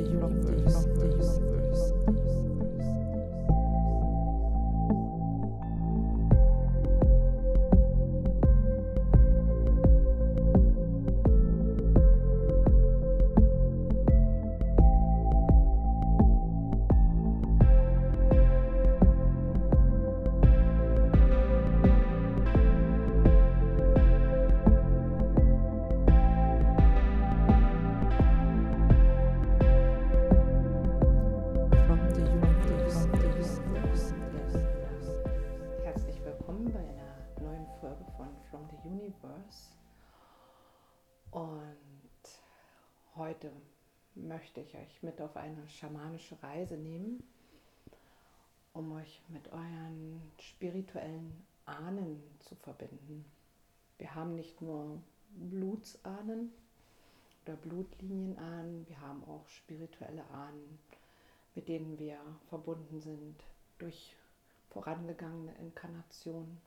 universe. Spirituellen Ahnen zu verbinden. Wir haben nicht nur Blutsahnen oder Blutlinienahnen, wir haben auch spirituelle Ahnen, mit denen wir verbunden sind durch vorangegangene Inkarnationen.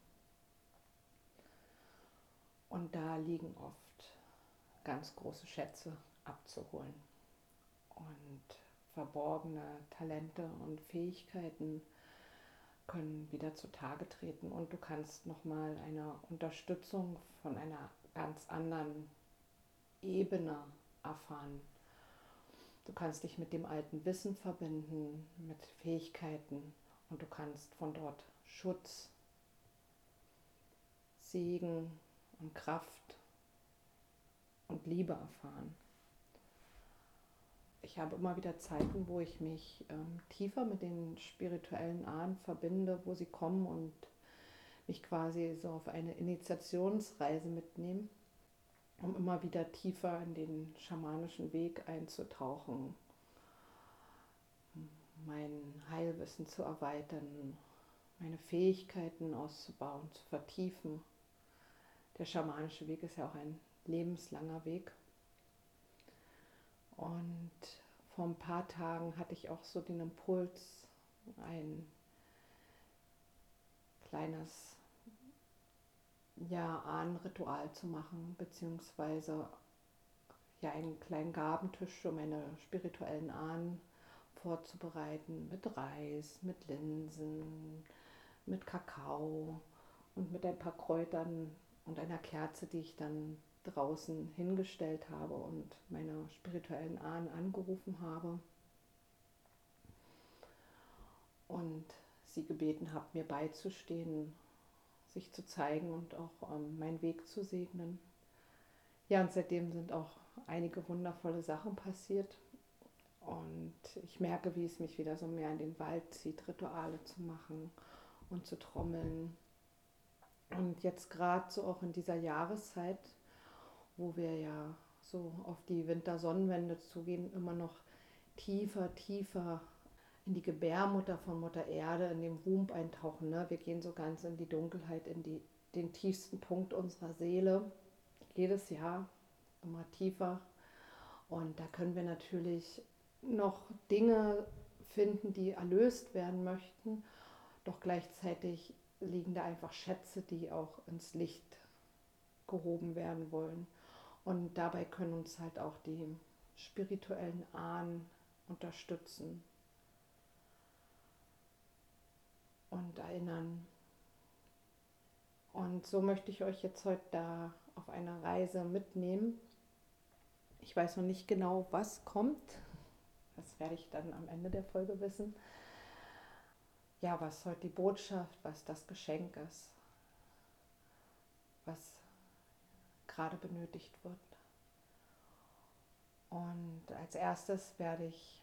Und da liegen oft ganz große Schätze abzuholen. Und verborgene Talente und Fähigkeiten können wieder zutage treten und du kannst nochmal eine Unterstützung von einer ganz anderen Ebene erfahren. Du kannst dich mit dem alten Wissen verbinden, mit Fähigkeiten und du kannst von dort Schutz, Segen und Kraft und Liebe erfahren. Ich habe immer wieder Zeiten, wo ich mich ähm, tiefer mit den spirituellen Ahnen verbinde, wo sie kommen und mich quasi so auf eine Initiationsreise mitnehmen, um immer wieder tiefer in den schamanischen Weg einzutauchen, mein Heilwissen zu erweitern, meine Fähigkeiten auszubauen, zu vertiefen. Der schamanische Weg ist ja auch ein lebenslanger Weg. Und vor ein paar Tagen hatte ich auch so den Impuls, ein kleines ja, Ahnenritual zu machen, beziehungsweise ja, einen kleinen Gabentisch, um meine spirituellen Ahnen vorzubereiten mit Reis, mit Linsen, mit Kakao und mit ein paar Kräutern und einer Kerze, die ich dann draußen hingestellt habe und meine spirituellen Ahnen angerufen habe und sie gebeten habe, mir beizustehen, sich zu zeigen und auch ähm, meinen Weg zu segnen. Ja, und seitdem sind auch einige wundervolle Sachen passiert. Und ich merke, wie es mich wieder so mehr in den Wald zieht, Rituale zu machen und zu trommeln. Und jetzt gerade so auch in dieser Jahreszeit, wo wir ja so auf die Wintersonnenwende zugehen, immer noch tiefer, tiefer in die Gebärmutter von Mutter Erde, in den Wump eintauchen. Ne? Wir gehen so ganz in die Dunkelheit, in die, den tiefsten Punkt unserer Seele. Jedes Jahr immer tiefer. Und da können wir natürlich noch Dinge finden, die erlöst werden möchten. Doch gleichzeitig liegen da einfach Schätze, die auch ins Licht gehoben werden wollen. Und dabei können uns halt auch die spirituellen Ahnen unterstützen und erinnern. Und so möchte ich euch jetzt heute da auf eine Reise mitnehmen. Ich weiß noch nicht genau, was kommt. Das werde ich dann am Ende der Folge wissen. Ja, was heute die Botschaft, was das Geschenk ist, was gerade benötigt wird. Und als erstes werde ich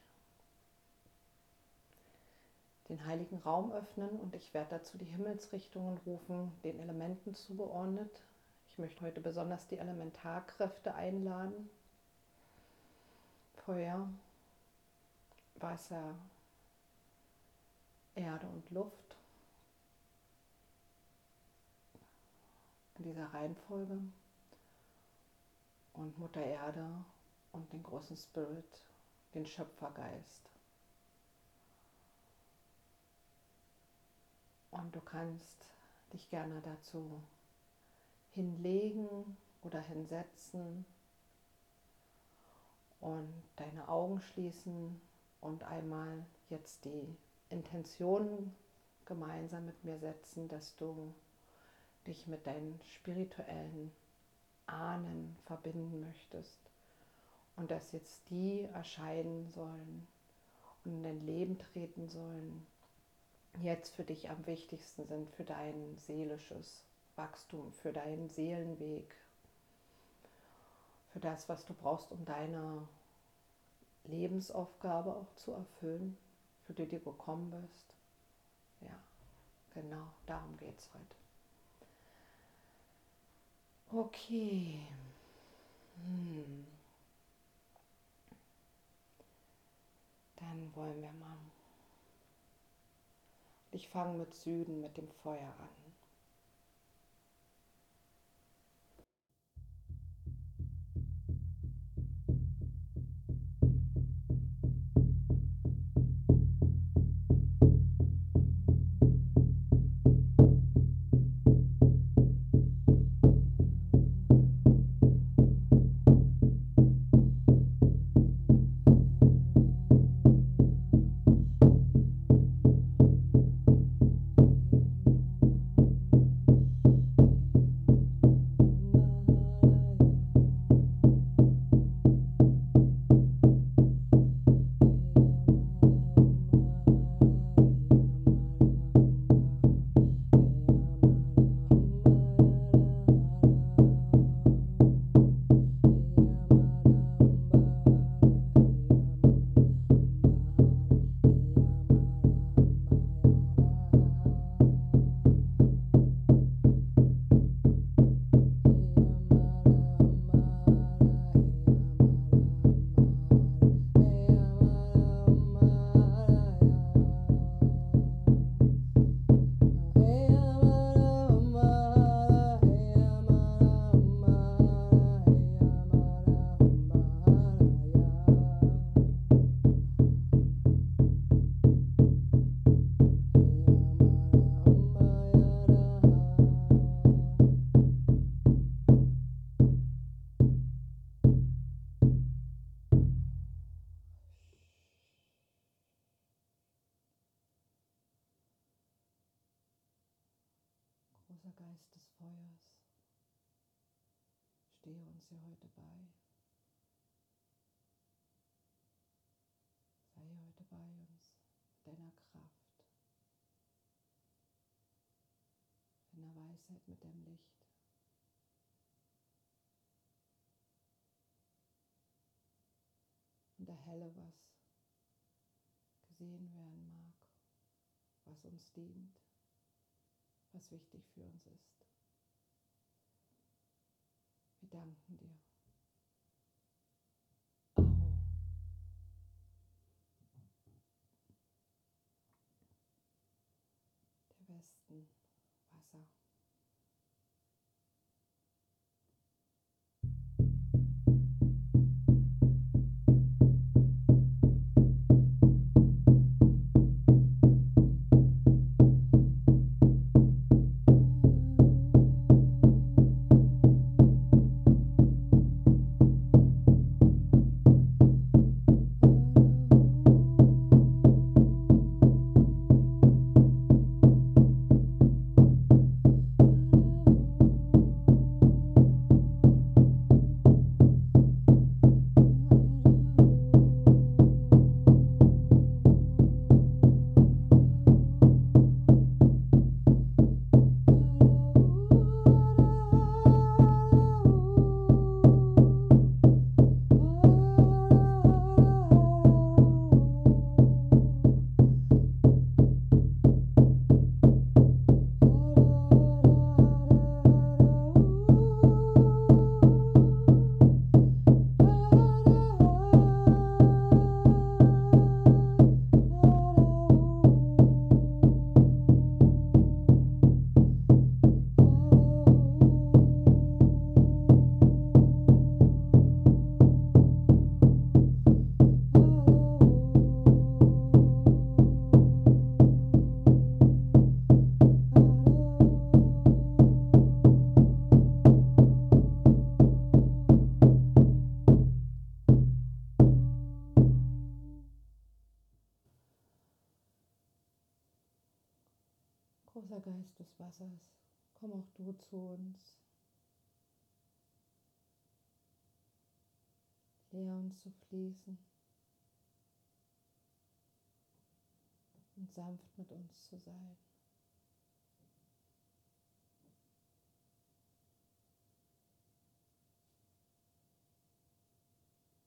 den heiligen Raum öffnen und ich werde dazu die Himmelsrichtungen rufen, den Elementen zugeordnet. Ich möchte heute besonders die Elementarkräfte einladen. Feuer, Wasser, Erde und Luft. In dieser Reihenfolge. Und Mutter Erde und den großen Spirit, den Schöpfergeist. Und du kannst dich gerne dazu hinlegen oder hinsetzen und deine Augen schließen und einmal jetzt die Intention gemeinsam mit mir setzen, dass du dich mit deinen spirituellen Ahnen verbinden möchtest und dass jetzt die erscheinen sollen und in dein Leben treten sollen, jetzt für dich am wichtigsten sind, für dein seelisches Wachstum, für deinen Seelenweg, für das, was du brauchst, um deine Lebensaufgabe auch zu erfüllen, für die du gekommen bist. Ja, genau, darum geht es heute. Okay. Hm. Dann wollen wir mal. Ich fange mit Süden, mit dem Feuer an. Uns hier heute bei. Sei heute bei uns deiner Kraft, deiner Weisheit, mit dem Licht. Und erhelle, was gesehen werden mag, was uns dient was wichtig für uns ist. Wir danken dir. Der Westen, Wasser. Zu fließen und sanft mit uns zu sein.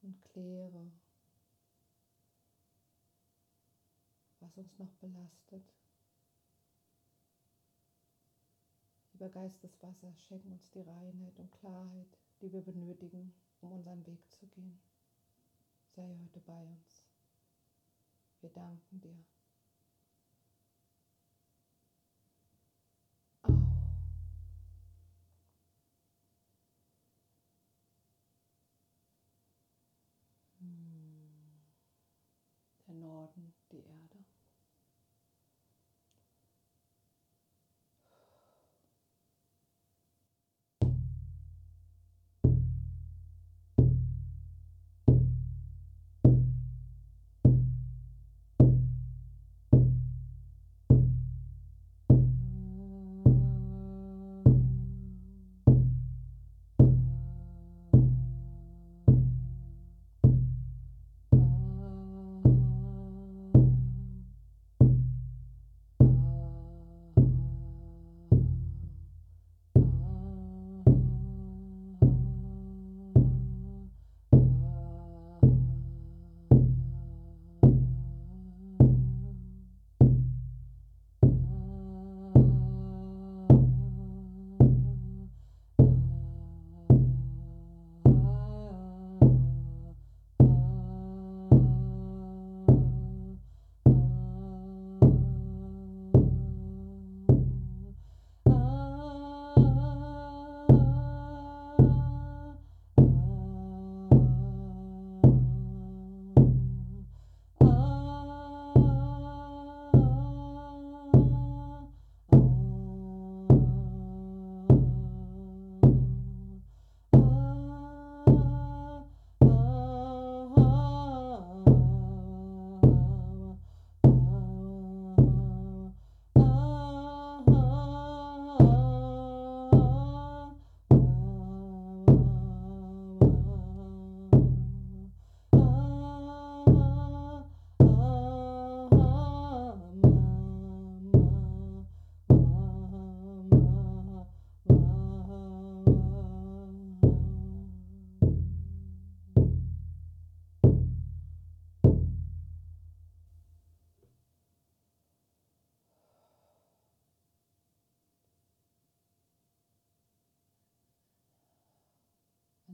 Und kläre, was uns noch belastet. Lieber Geist des Wassers, schenk uns die Reinheit und Klarheit, die wir benötigen, um unseren Weg zu gehen. Sei heute bei uns. Wir danken dir.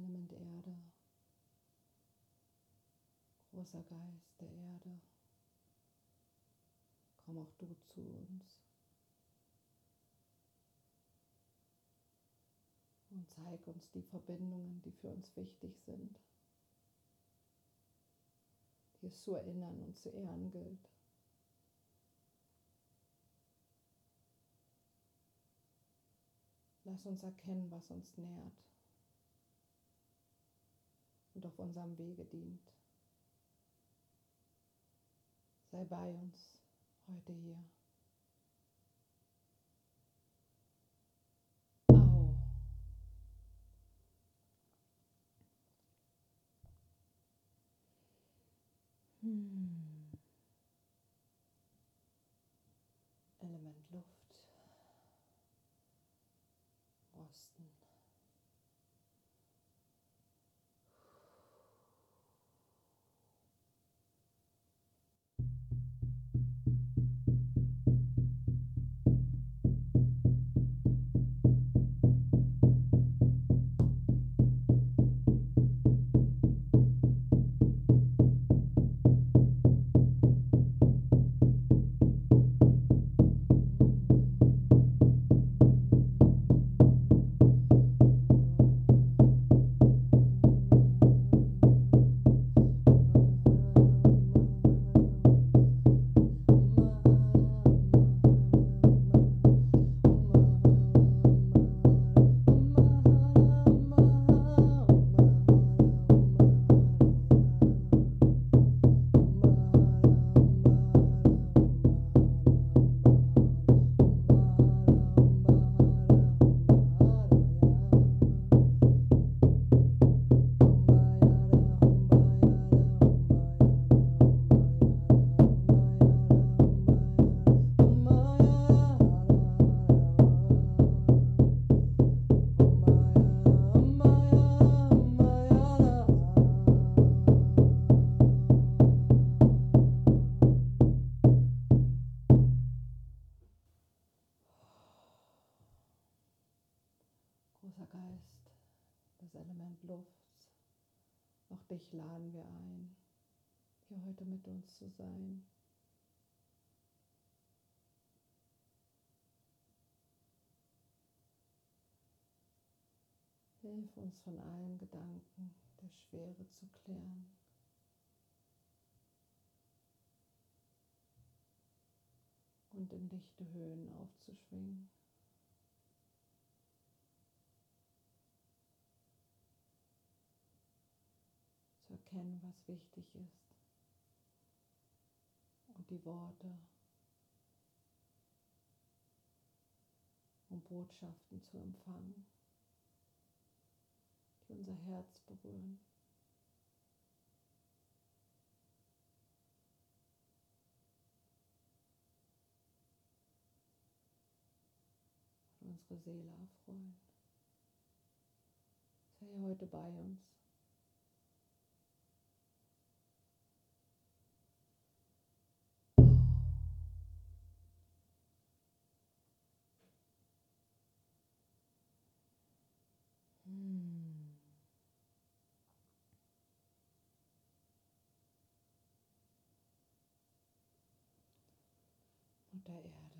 Element Erde, großer Geist der Erde, komm auch du zu uns. Und zeig uns die Verbindungen, die für uns wichtig sind, die es zu erinnern und zu ehren gilt. Lass uns erkennen, was uns nährt und auf unserem Wege dient. Sei bei uns heute hier. Hm. Element Luft. Dich laden wir ein, hier heute mit uns zu sein. Hilf uns von allen Gedanken der Schwere zu klären. Und in dichte Höhen aufzuschwingen. Zu erkennen, was wichtig ist. Und die Worte und Botschaften zu empfangen die unser Herz berühren. Und unsere Seele erfreuen. Sei heute bei uns. Mutter Erde.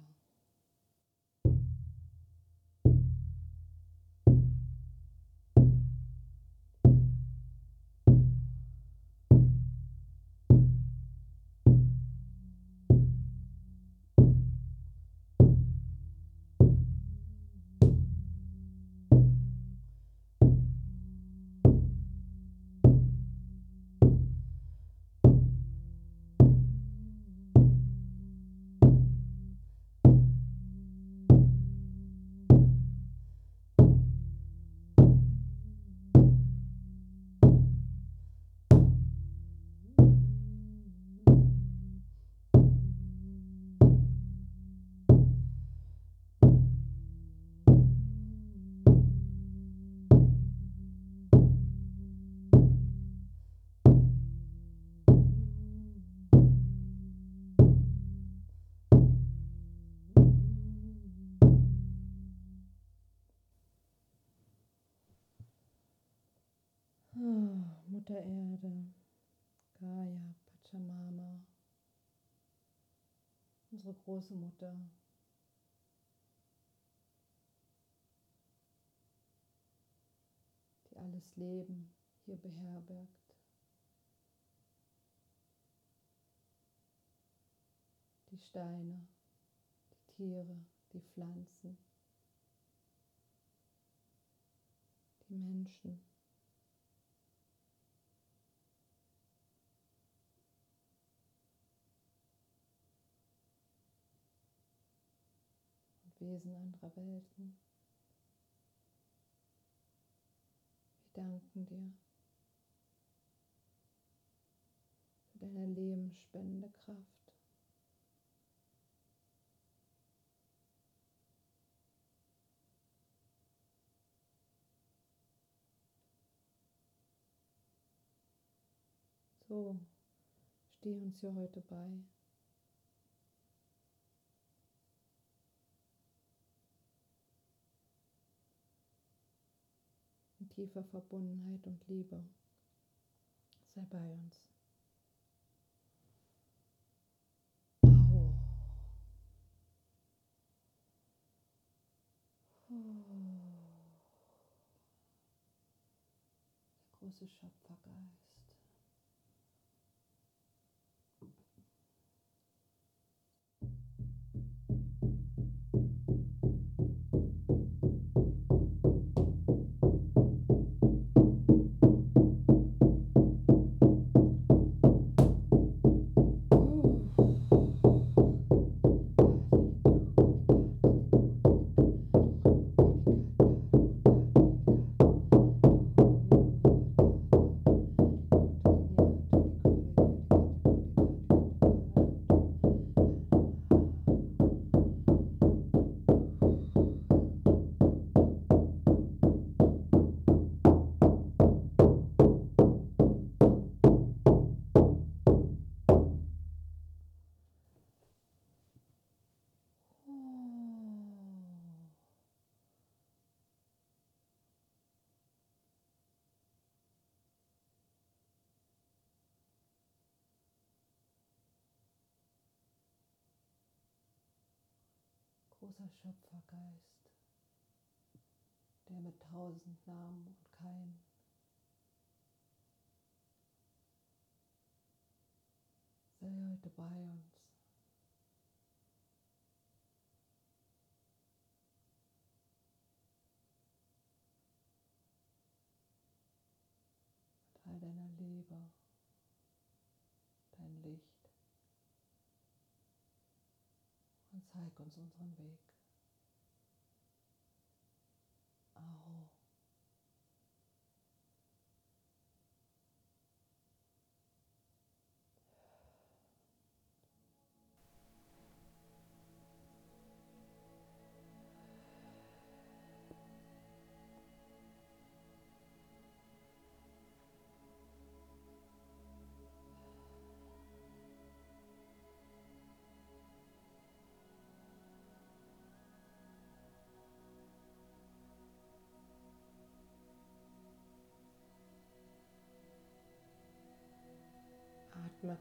Mutter Erde, Gaia, Pachamama, unsere große Mutter. die alles Leben hier beherbergt. Die Steine, die Tiere, die Pflanzen, die Menschen. Wesen anderer Welten. Wir danken dir für deine lebensspendende Kraft. So, steh uns hier heute bei. Tiefer Verbundenheit und Liebe. Sei bei uns. Au. Der große Schöpfergeist. Großer Schöpfergeist, der mit tausend Namen und Keim sei heute bei uns. Mit deiner Liebe, dein Licht. und zeig uns unseren Weg.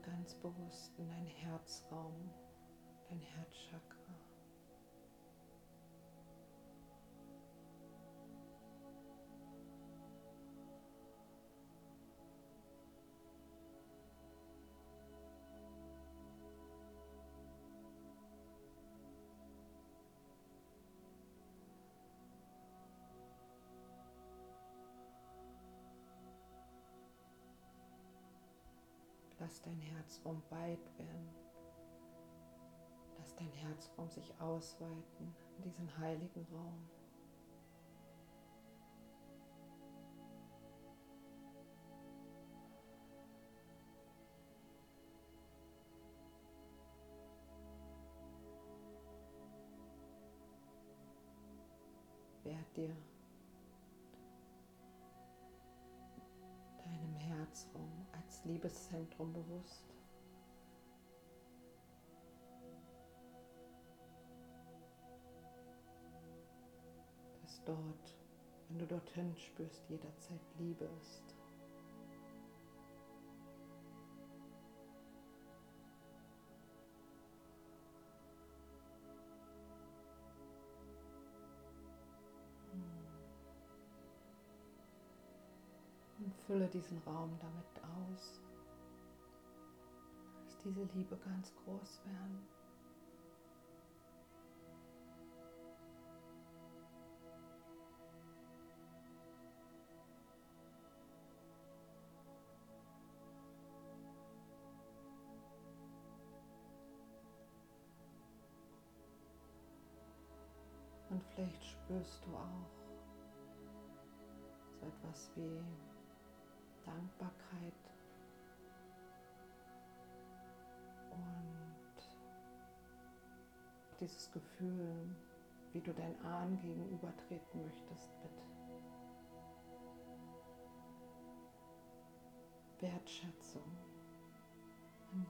Ganz bewusst in deinen Herzraum, dein Herzchakra. Lass dein Herzraum weit werden. Lass dein Herzraum sich ausweiten in diesen heiligen Raum. Liebeszentrum bewusst. Dass dort, wenn du dorthin spürst, jederzeit Liebe ist. Fülle diesen Raum damit aus. Diese Liebe ganz groß werden. Und vielleicht spürst du auch so etwas wie Dankbarkeit dieses Gefühl, wie du dein Ahn gegenübertreten möchtest mit Wertschätzung,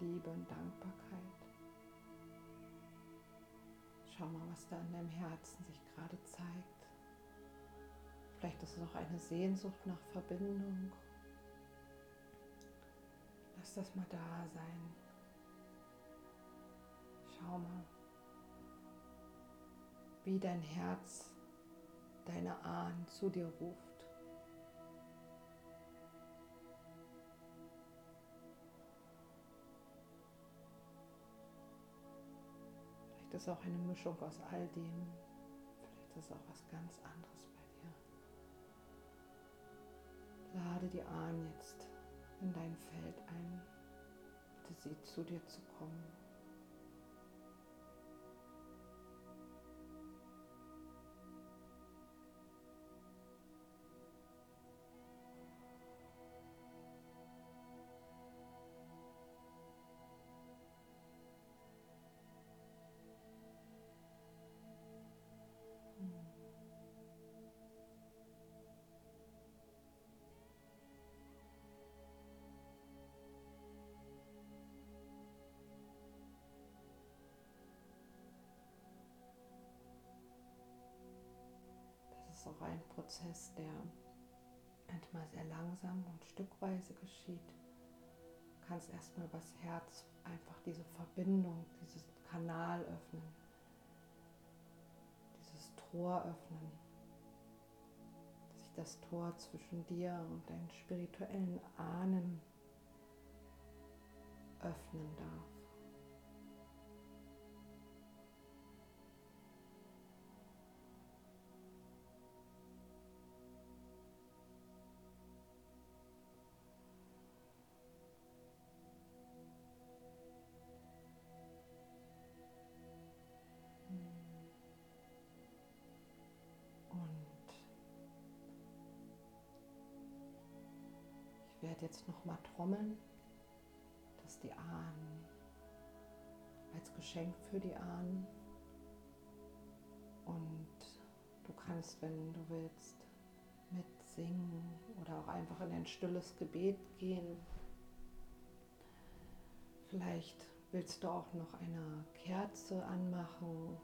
Liebe und Dankbarkeit. Schau mal, was da in deinem Herzen sich gerade zeigt. Vielleicht ist es auch eine Sehnsucht nach Verbindung Lass das mal da sein. Schau mal, wie dein Herz deine Ahnen zu dir ruft. Vielleicht ist auch eine Mischung aus all dem. Vielleicht ist auch was ganz anderes bei dir. Lade die Ahnen jetzt in dein Feld ein. Bitte sie zu dir zu kommen. Ein Prozess, der manchmal sehr langsam und stückweise geschieht. Du kannst erstmal übers Herz einfach diese Verbindung, diesen Kanal öffnen. Tor öffnen. Dass sich das Tor zwischen dir und deinen spirituellen Ahnen öffnen darf. Jetzt noch mal trommeln, dass die Ahnen als Geschenk für die Ahnen und du kannst, wenn du willst, mitsingen oder auch einfach in ein stilles Gebet gehen. Vielleicht willst du auch noch eine Kerze anmachen,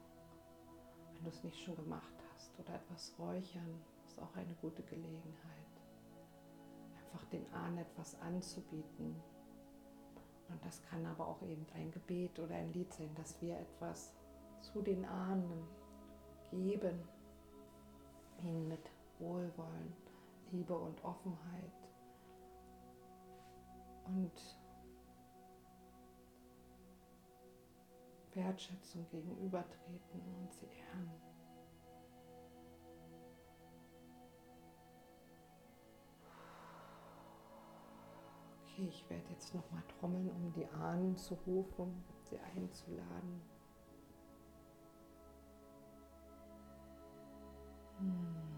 wenn du es nicht schon gemacht hast, oder etwas räuchern, ist auch eine gute Gelegenheit einfach den Ahnen etwas anzubieten. Und das kann aber auch eben ein Gebet oder ein Lied sein, dass wir etwas zu den Ahnen geben, ihnen mit Wohlwollen, Liebe und Offenheit. Und Wertschätzung gegenübertreten und sie ehren. Okay, ich werde jetzt noch mal trommeln, um die Ahnen zu rufen, sie einzuladen. Hm.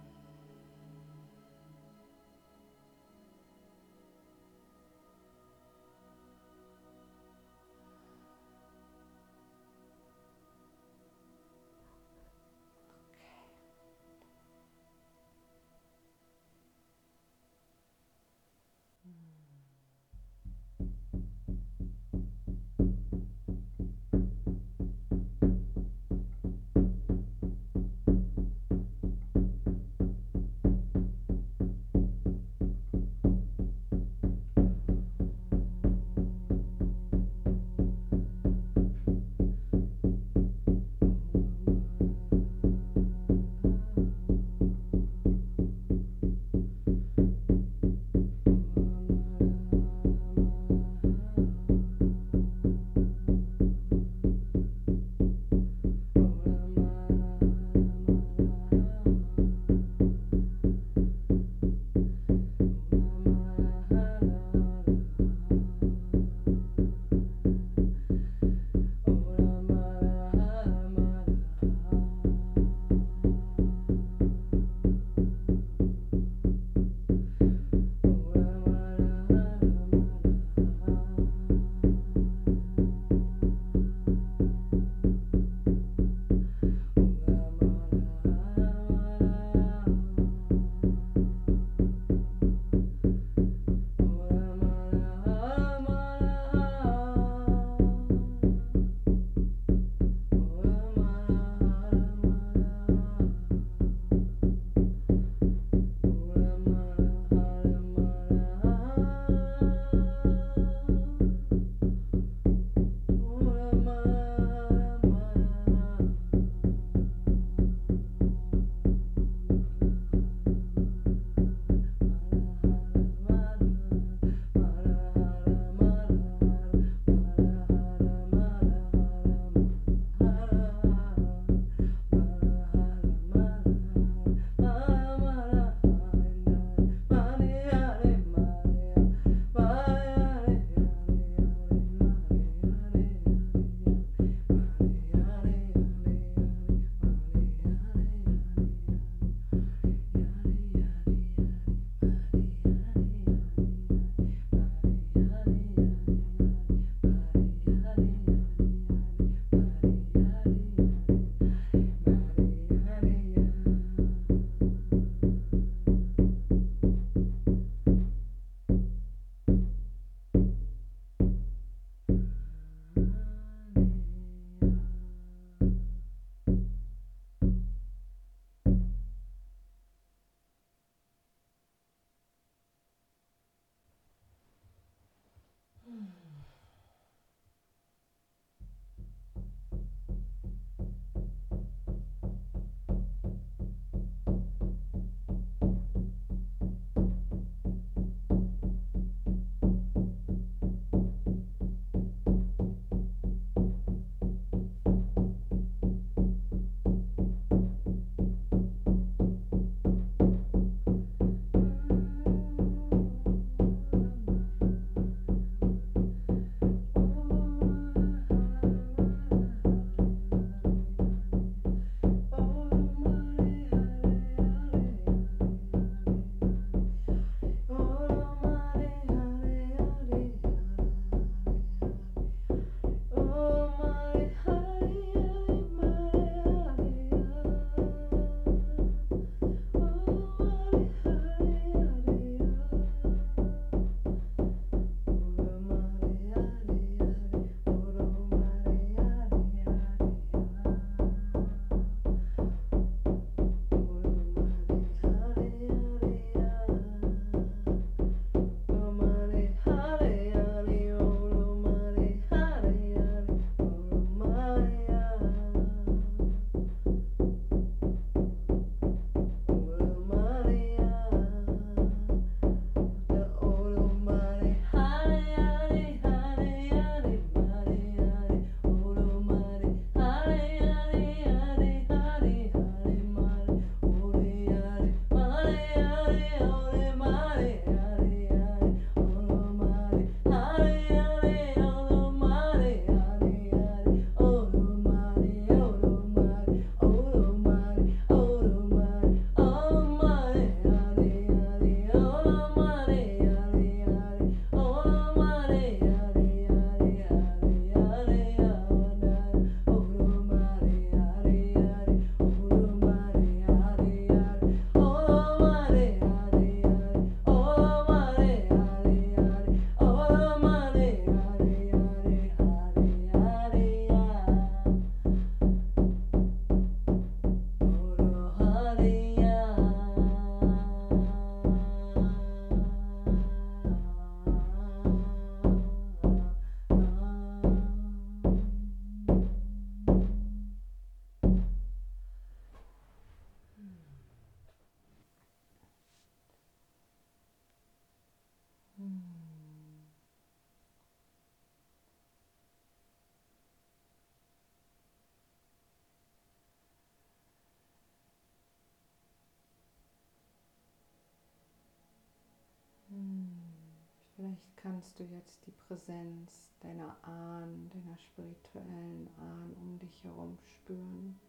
Vielleicht kannst du jetzt die Präsenz deiner Ahnen, deiner spirituellen Ahnen um dich herum spüren.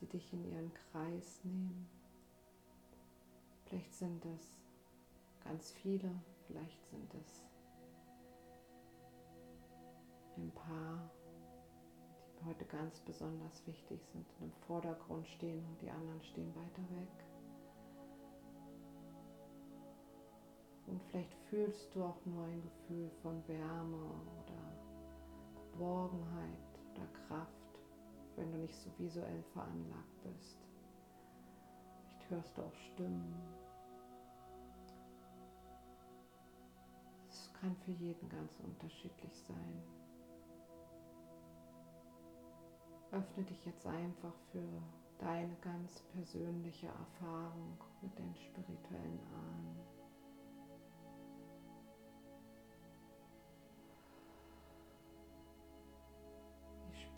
Sie dich in ihren Kreis nehmen. Vielleicht sind es ganz viele, vielleicht sind es ein paar, die heute ganz besonders wichtig sind, und im Vordergrund stehen und die anderen stehen weiter weg. Und vielleicht fühlst du auch nur ein Gefühl von Wärme oder Geborgenheit oder Kraft, wenn du nicht so visuell veranlagt bist. Vielleicht hörst du auch Stimmen. Es kann für jeden ganz unterschiedlich sein. Öffne dich jetzt einfach für deine ganz persönliche Erfahrung mit den spirituellen Ahnen.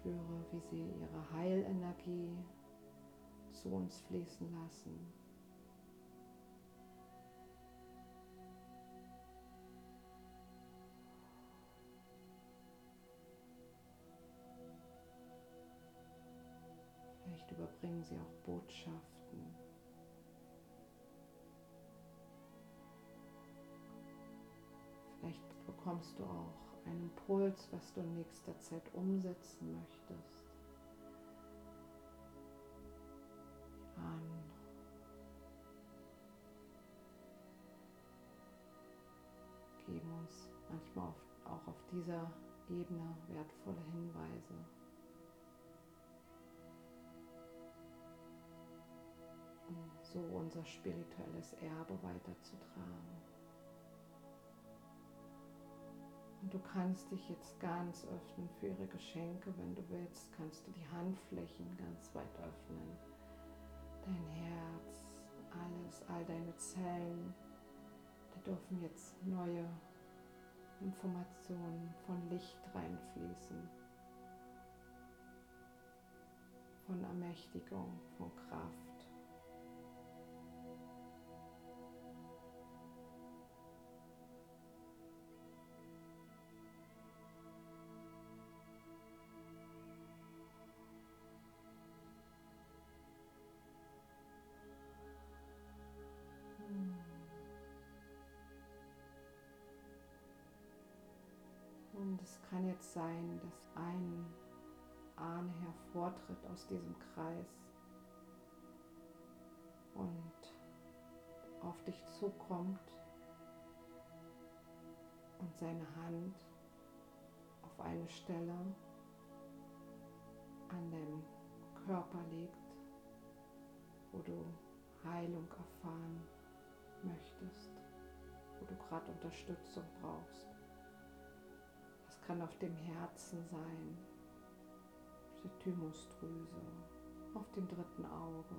Spüre, wie sie ihre Heilenergie zu uns fließen lassen. Vielleicht überbringen sie auch Botschaften. Vielleicht bekommst du auch ein Impuls, was du in nächster Zeit umsetzen möchtest. An geben uns manchmal auch auf dieser Ebene wertvolle Hinweise. um so unser spirituelles Erbe weiterzutragen. Und du kannst dich jetzt ganz öffnen für ihre Geschenke. Wenn du willst, kannst du die Handflächen ganz weit öffnen. Dein Herz, alles, all deine Zellen, da dürfen jetzt neue Informationen von Licht reinfließen. Von Ermächtigung, von Kraft. Sein, dass ein Ahne hervortritt aus diesem Kreis und auf dich zukommt und seine Hand auf eine Stelle an deinem Körper legt, wo du Heilung erfahren möchtest, wo du gerade Unterstützung brauchst. Kann auf dem Herzen sein, auf der Thymusdrüse, auf dem dritten Auge,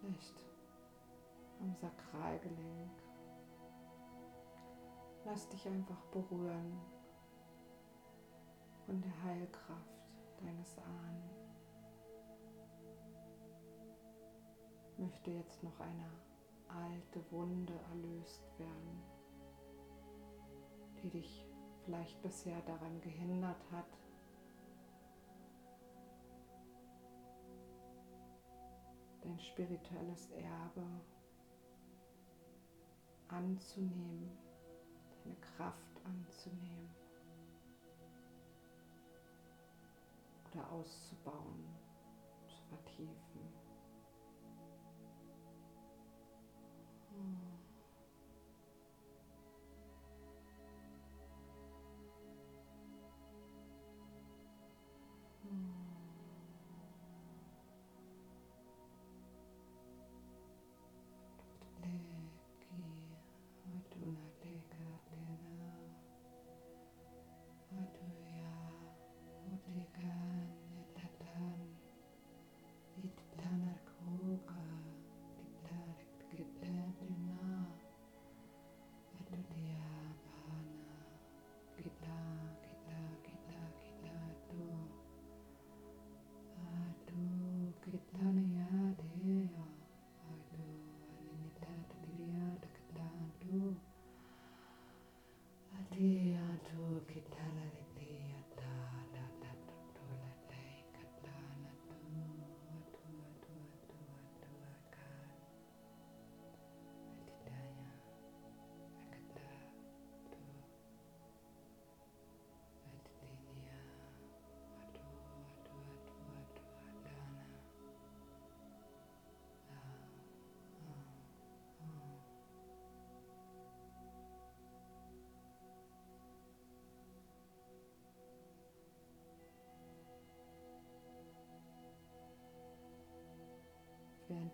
vielleicht am Sakralgelenk. Lass dich einfach berühren von der Heilkraft deines Ahnen. Möchte jetzt noch eine alte Wunde erlöst werden die dich vielleicht bisher daran gehindert hat, dein spirituelles Erbe anzunehmen, deine Kraft anzunehmen oder auszubauen,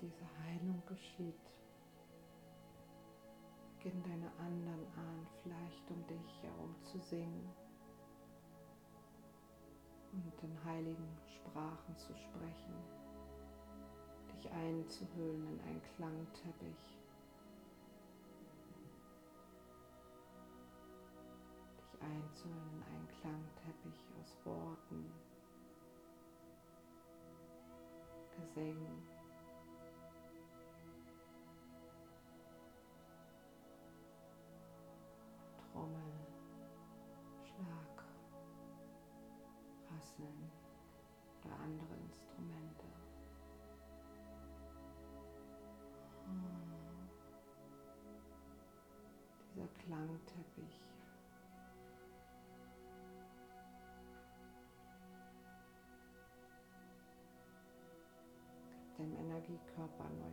diese Heilung geschieht, beginnen deine anderen Ahnen vielleicht um dich herum zu singen und in heiligen Sprachen zu sprechen, dich einzuhüllen in einen Klangteppich. Dich einzuhüllen in einen Klangteppich aus Worten, Gesängen.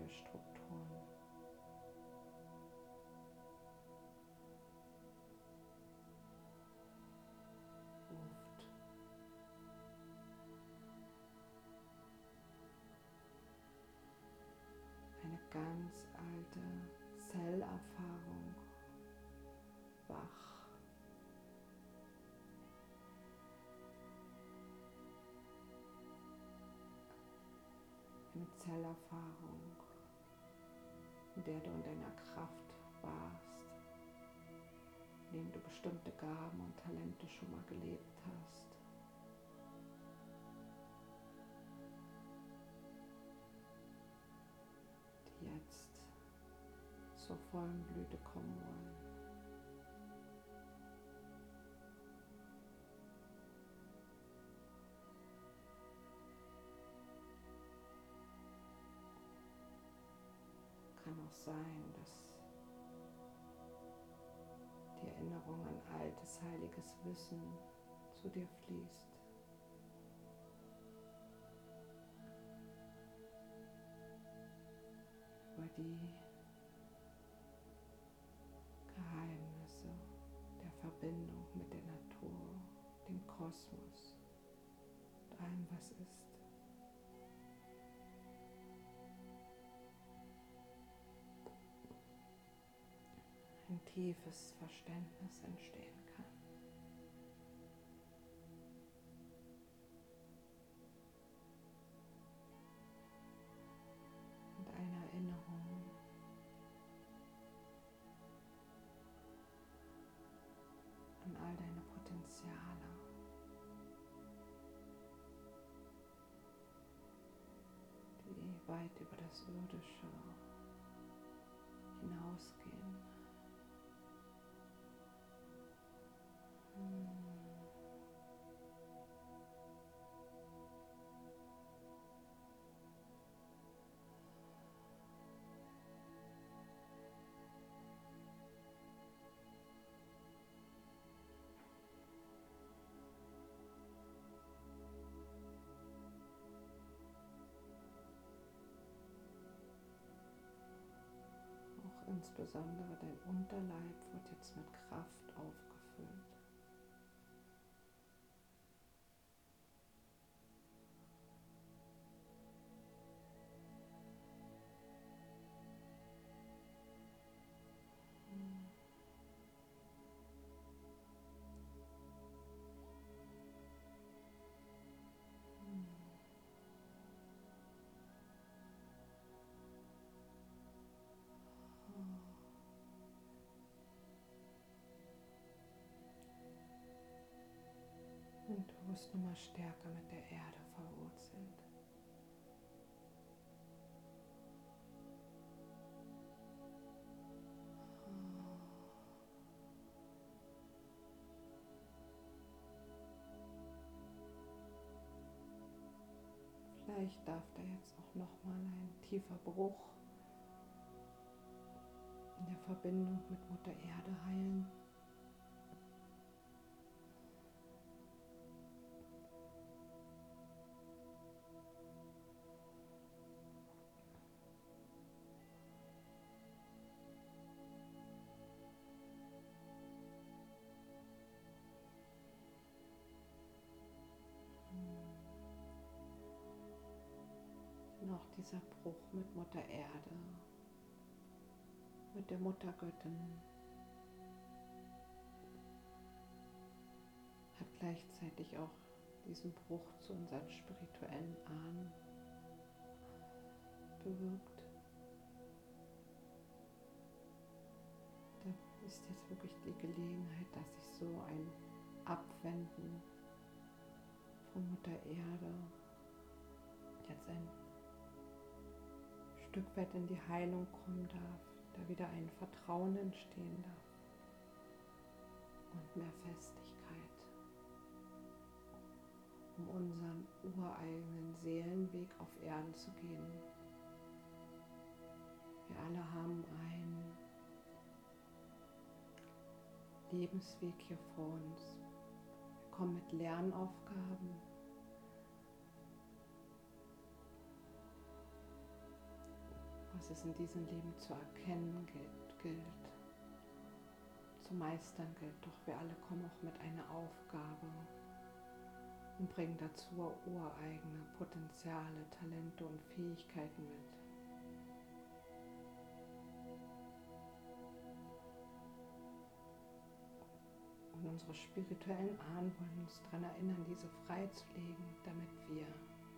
Strukturen. ganz alte Zellerfahrung wach. Eine Zellerfahrung, in der du in deiner Kraft warst, in dem du bestimmte Gaben und Talente schon mal gelebt hast. zur vollen Blüte kommen wollen. Kann auch sein, dass die Erinnerung an altes, heiliges Wissen zu dir fließt. über die Geheimnisse der Verbindung mit der Natur, dem Kosmos und allem, was ist. Tiefes Verständnis entstehen kann. weit über das Irdische hinausgehen. Insbesondere dein Unterleib wird jetzt mit Kraft aufgefüllt. Und du wirst nun mal stärker mit der Erde verwurzelt. Vielleicht darf da jetzt auch noch mal ein tiefer Bruch in der Verbindung mit Mutter Erde heilen. Noch dieser Bruch mit Mutter Erde, mit der Muttergöttin, hat gleichzeitig auch diesen Bruch zu unseren spirituellen Ahnen bewirkt. Da ist jetzt wirklich die Gelegenheit, dass sich so ein Abwenden von Mutter Erde jetzt ein Stück weit in die Heilung kommen darf, da wieder ein Vertrauen entstehen darf und mehr Festigkeit, um unseren ureigenen Seelenweg auf Erden zu gehen. Wir alle haben einen Lebensweg hier vor uns. Wir kommen mit Lernaufgaben was es in diesem Leben zu erkennen gilt, gilt, zu meistern gilt. Doch wir alle kommen auch mit einer Aufgabe und bringen dazu ureigene Potenziale, Talente und Fähigkeiten mit. Und unsere spirituellen Ahnen wollen uns daran erinnern, diese freizulegen, damit wir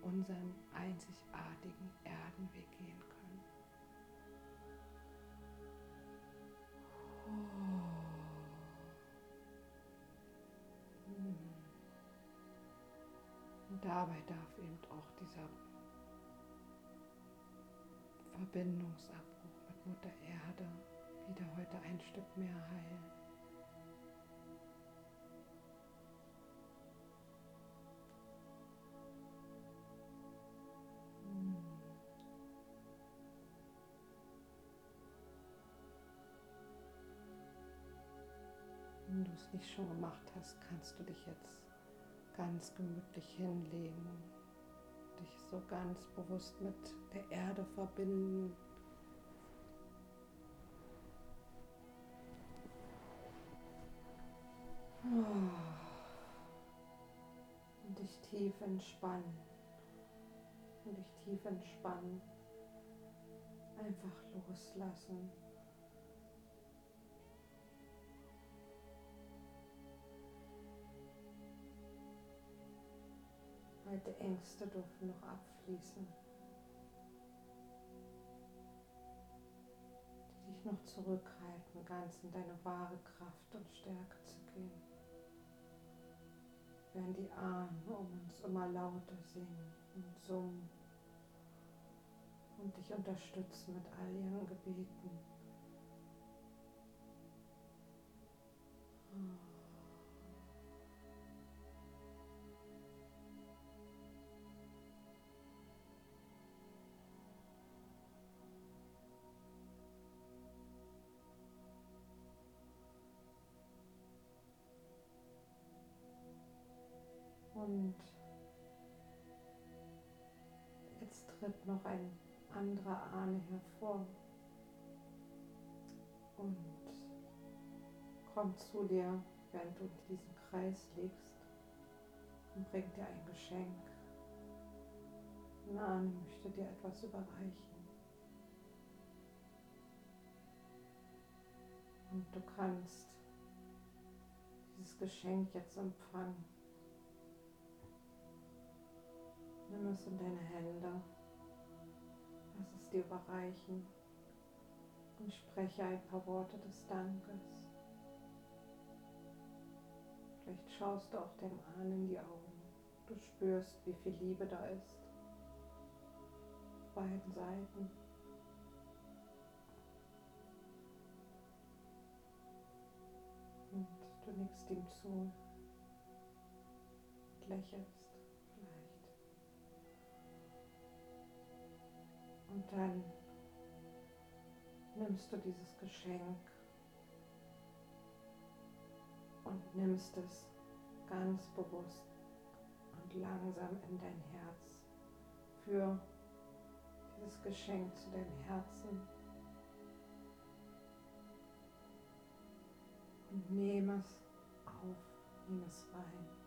unseren einzigartigen Erdenweg gehen Und dabei darf eben auch dieser Verbindungsabbruch mit Mutter Erde wieder heute ein Stück mehr heilen. Schon gemacht hast, kannst du dich jetzt ganz gemütlich hinlegen, dich so ganz bewusst mit der Erde verbinden. Und dich tief entspannen. Und dich tief entspannen. Einfach loslassen. Alte Ängste dürfen noch abfließen, die dich noch zurückhalten, ganz in deine wahre Kraft und Stärke zu gehen. Während die Ahnen um uns immer lauter singen und summen und dich unterstützen mit all ihren Gebeten. Tritt noch ein anderer Ahne hervor und kommt zu dir, während du in diesem Kreis liegst und bringt dir ein Geschenk. Ein Ahne möchte dir etwas überreichen. Und du kannst dieses Geschenk jetzt empfangen. Nimm es in deine Hände, dir überreichen und spreche ein paar Worte des Dankes. Vielleicht schaust du auch dem Ahnen in die Augen. Du spürst, wie viel Liebe da ist. Auf beiden Seiten. Und du nickst ihm zu, lächelst. Und dann nimmst du dieses Geschenk und nimmst es ganz bewusst und langsam in dein Herz. Für dieses Geschenk zu deinem Herzen. Und nehme es auf, nimm es rein.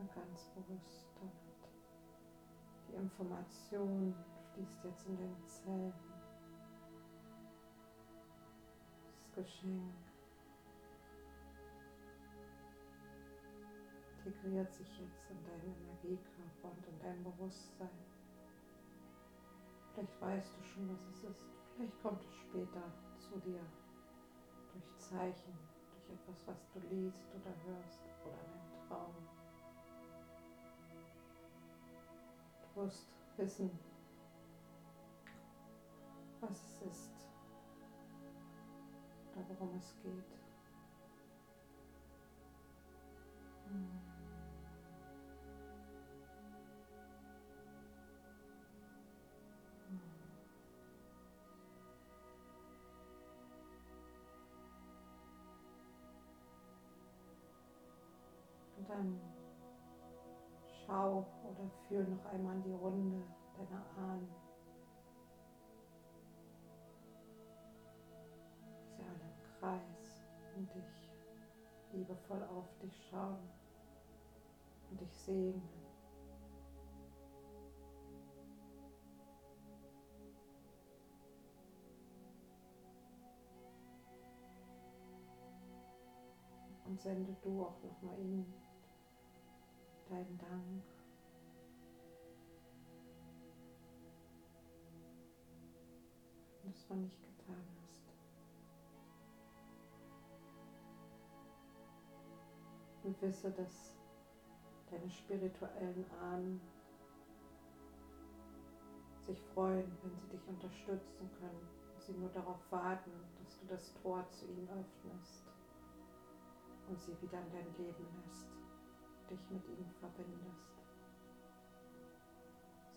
Atme ganz bewusst damit. Die Information fließt jetzt in deine Zellen. Das Geschenk integriert sich jetzt in deinen Energiekörper und in dein Bewusstsein. Vielleicht weißt du schon, was es ist. Vielleicht kommt es später zu dir durch Zeichen, durch etwas, was du liest oder hörst oder einen Traum. Wirst wissen, was es ist oder worum es geht. Hm. dann schau oder fühl noch einmal in die Runde deiner Ahnen. Sie alle im Kreis und dich liebevoll auf dich schauen und dich segnen. Und sende du auch nochmal ihnen deinen Dank. Du nicht getan hast. Und wisse, dass deine spirituellen Ahnen sich freuen, wenn sie dich unterstützen können. Sie nur darauf warten, dass du das Tor zu ihnen öffnest und sie wieder in dein Leben lässt dich mit ihm verbindest.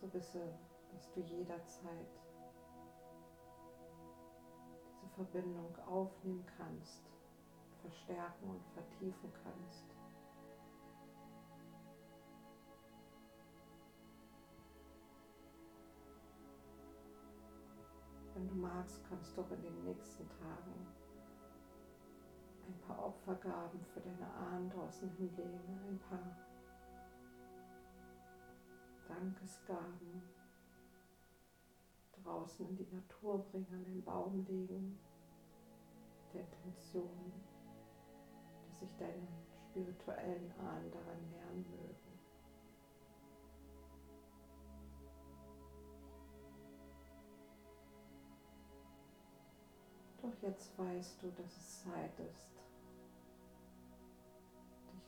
So wisse, dass du jederzeit Verbindung aufnehmen kannst, verstärken und vertiefen kannst. Wenn du magst, kannst du auch in den nächsten Tagen ein paar Opfergaben für deine Ahnen draußen hinlegen, ein paar Dankesgaben draußen in die Natur bringen, an den Baum legen, mit der Intention, dass sich deine spirituellen Ahnen daran nähern mögen. Doch jetzt weißt du, dass es Zeit ist,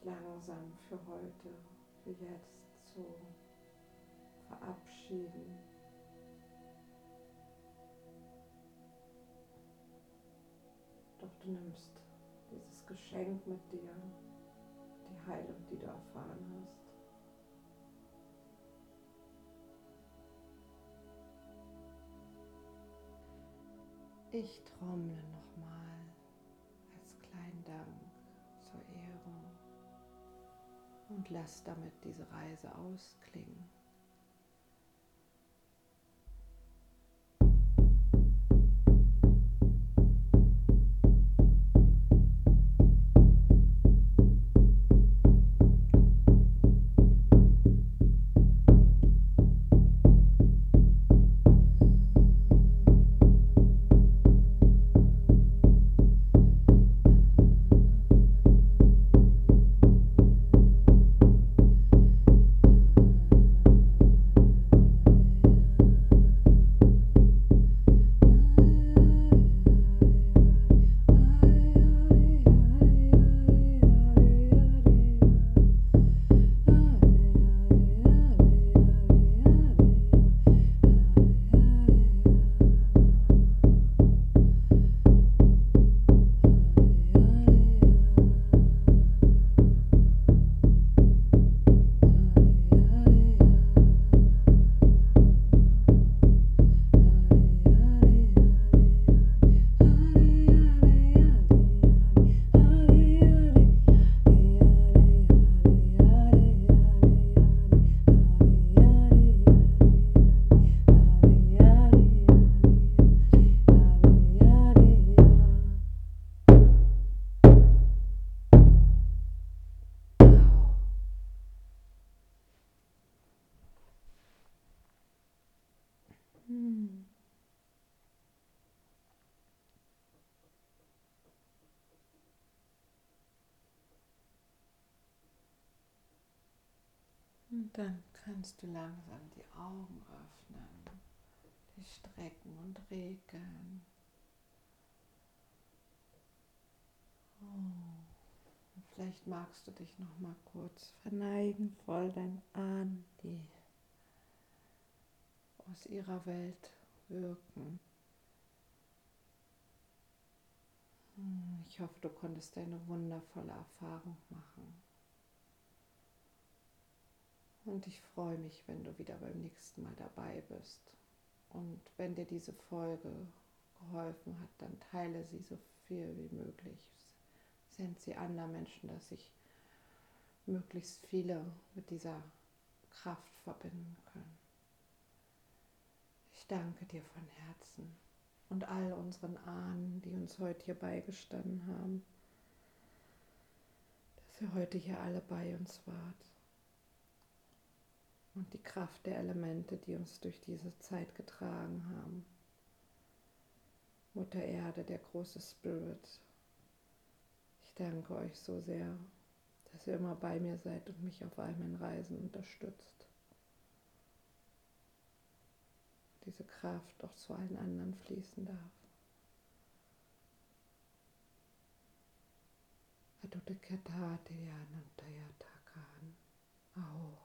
langsam für heute, für jetzt zu verabschieden. Doch du nimmst dieses Geschenk mit dir, die Heilung, die du erfahren hast. Ich trommle nochmal als kleinen Dank zur Ehrung und lass damit diese Reise ausklingen. Hm. Und dann kannst du langsam die Augen öffnen, dich strecken und regeln. Oh. Vielleicht magst du dich noch mal kurz verneigen voll vor deinem Ahnen aus ihrer Welt wirken. Hm, ich hoffe, du konntest eine wundervolle Erfahrung machen. Und ich freue mich, wenn du wieder beim nächsten Mal dabei bist. Und wenn dir diese Folge geholfen hat, dann teile sie so viel wie möglich. Send sie anderen Menschen, dass sich möglichst viele mit dieser Kraft verbinden können. Ich danke dir von Herzen und all unseren Ahnen, die uns heute hier beigestanden haben, dass ihr heute hier alle bei uns wart und die Kraft der Elemente, die uns durch diese Zeit getragen haben. Mutter Erde, der große Spirit, ich danke euch so sehr, dass ihr immer bei mir seid und mich auf all meinen Reisen unterstützt. Diese Kraft auch zu allen anderen fließen darf. Adute Kata Takan. Aho.